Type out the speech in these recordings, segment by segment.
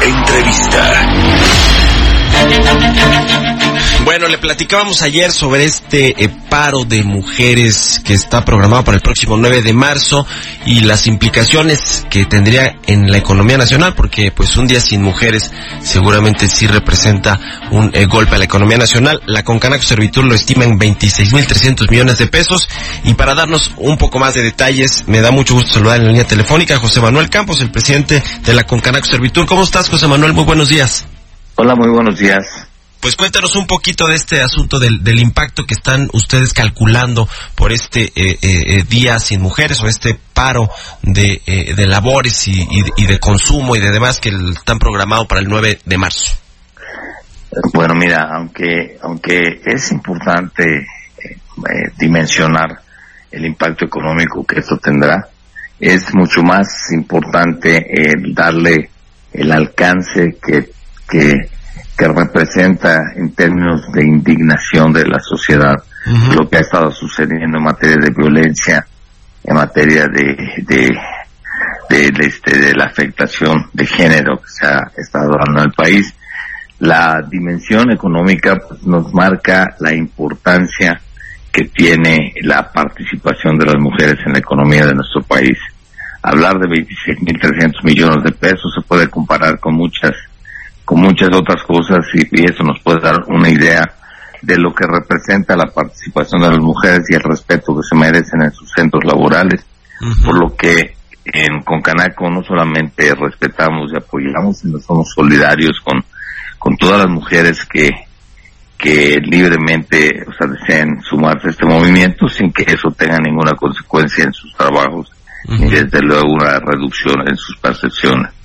Entrevista. Bueno, le platicábamos ayer sobre este eh, paro de mujeres que está programado para el próximo 9 de marzo y las implicaciones que tendría en la economía nacional, porque pues un día sin mujeres seguramente sí representa un eh, golpe a la economía nacional. La Concanaco Servitur lo estima en 26.300 millones de pesos y para darnos un poco más de detalles, me da mucho gusto saludar en la línea telefónica a José Manuel Campos, el presidente de la Concanaco Servitur. ¿Cómo estás, José Manuel? Muy buenos días. Hola, muy buenos días. Pues cuéntanos un poquito de este asunto del, del impacto que están ustedes calculando por este eh, eh, eh, día sin mujeres o este paro de, eh, de labores y, y- de consumo y de demás que están programados para el 9 de marzo. Bueno, mira, aunque aunque es importante eh, eh, dimensionar el impacto económico que esto tendrá, es mucho más importante darle el alcance que, que, que representa en términos de indignación de la sociedad lo que ha estado sucediendo en materia de violencia, en materia de, de, de, de, este, de la afectación de género que se ha estado dando en el país. La dimensión económica pues, nos marca la importancia que tiene la participación de las mujeres en la economía de nuestro país. Hablar de 26.300 millones de pesos se puede comparar con muchas con muchas otras cosas y, y eso nos puede dar una idea de lo que representa la participación de las mujeres y el respeto que se merecen en sus centros laborales, por lo que en Concanaco no solamente respetamos y apoyamos, sino somos solidarios con, con todas las mujeres que, que libremente o sea, deseen sumarse a este movimiento sin que eso tenga ninguna consecuencia en sus trabajos y desde luego una reducción en sus percepciones.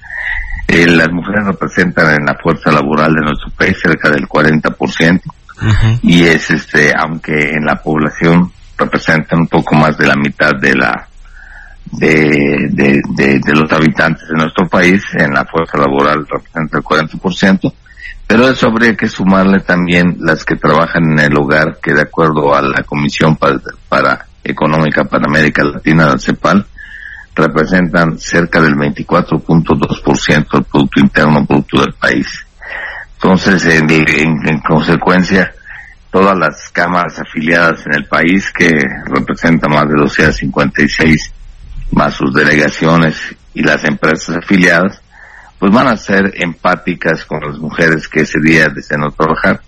Eh, las mujeres representan en la fuerza laboral de nuestro país cerca del 40% y es este aunque en la población representan un poco más de la mitad de la de, de, de, de los habitantes de nuestro país en la fuerza laboral representa el 40% pero eso habría que sumarle también las que trabajan en el hogar que de acuerdo a la Comisión para, para Económica para América Latina la CEPAL representan cerca del 24.2% del Producto Interno Bruto del país. Entonces, en, en- en consecuencia, todas las cámaras afiliadas en el país, que representan más de 256, más sus delegaciones y las empresas afiliadas, pues van a ser empáticas con las mujeres que ese día desean trabajar.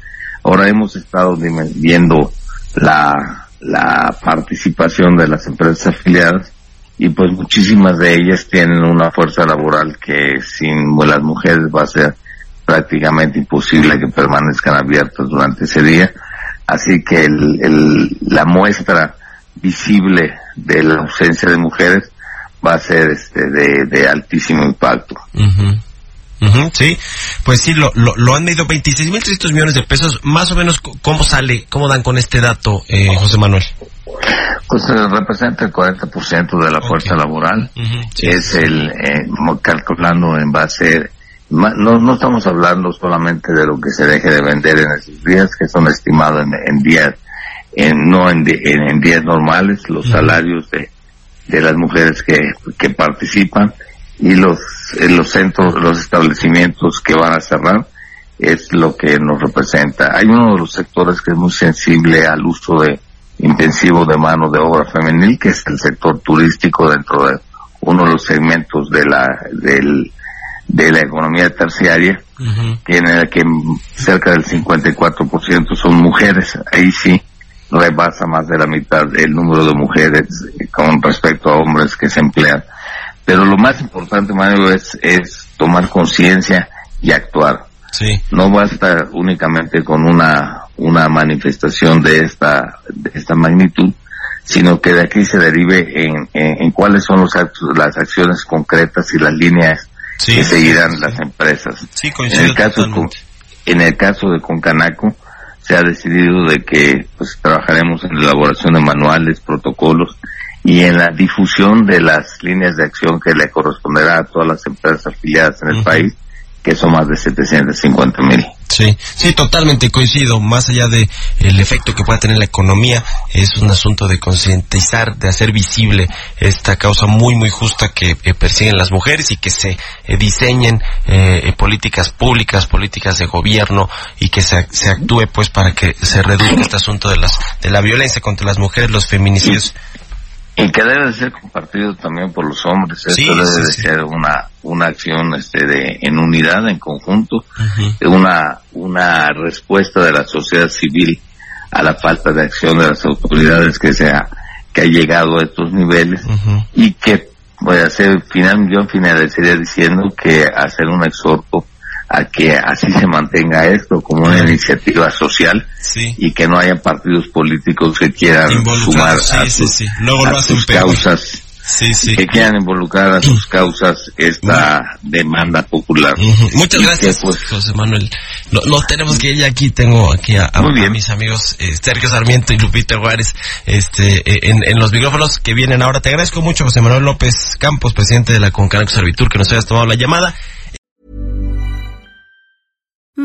Ahora hemos estado viendo la participación de las empresas afiliadas y pues muchísimas de ellas tienen una fuerza laboral que sin las mujeres va a ser prácticamente imposible que permanezcan abiertas durante ese día. Así que el, la muestra visible de la ausencia de mujeres va a ser este de, altísimo impacto. Ujú, sí, pues sí, lo, lo, lo han medido 26.300 millones de pesos. Más o menos, ¿cómo sale, cómo dan con este dato, eh, José Manuel? Pues eh, representa el 40% de la fuerza laboral. Es el, eh, calculando en base, no, no estamos hablando solamente de lo que se deje de vender en esos días, que son estimados en, en días, en, no en, en, en días normales, los salarios de, de las mujeres que, que participan y los, en los centros, los establecimientos que van a cerrar es lo que nos representa. Hay uno de los sectores que es muy sensible al uso de intensivo de mano de obra femenil, que es el sector turístico dentro de uno de los segmentos de la, del, de la economía terciaria, que en el que cerca del 54% son mujeres. Ahí sí rebasa más de la mitad el número de mujeres con respecto a hombres que se emplean. Pero lo más importante, Mario, es, es tomar conciencia y actuar. Sí. No basta únicamente con una, una manifestación de esta, de esta magnitud, sino que de aquí se derive en, en, cuáles son los las acciones concretas y las líneas que seguirán las empresas. en el caso en el caso de Concanaco se ha decidido de que pues trabajaremos en la elaboración de manuales, protocolos y en la difusión de las líneas de acción que le corresponderá a todas las empresas afiliadas en el país que son más de 750 mil. Sí, sí, totalmente coincido. Más allá de el efecto que pueda tener la economía, es un asunto de concientizar, de hacer visible esta causa muy, muy justa que eh, persiguen las mujeres y que se eh, diseñen eh, políticas públicas, políticas de gobierno y que se, se actúe pues para que se reduzca este asunto de las de la violencia contra las mujeres, los feminicidios. Y que debe de ser compartido también por los hombres. Esto debe de ser una, una acción este, de, en unidad, en conjunto, una, una respuesta de la sociedad civil a la falta de acción de las autoridades que se ha, que ha llegado a estos niveles. Y que voy a hacer final, yo finalizaría diciendo que hacer un exhorto a que así se mantenga esto como una iniciativa social y que no haya partidos políticos que quieran sumar a sus, causas que quieran involucrar a sus causas esta demanda popular. Muchas gracias, pues, José Manuel. Nos tenemos que ir ya aquí. Tengo aquí a, mis amigos eh, Sergio Sarmiento y Lupita Juárez este, eh, en, en, los micrófonos que vienen ahora. Te agradezco mucho, José Manuel López Campos, presidente de la Concanaco Servitur, que nos hayas tomado la llamada.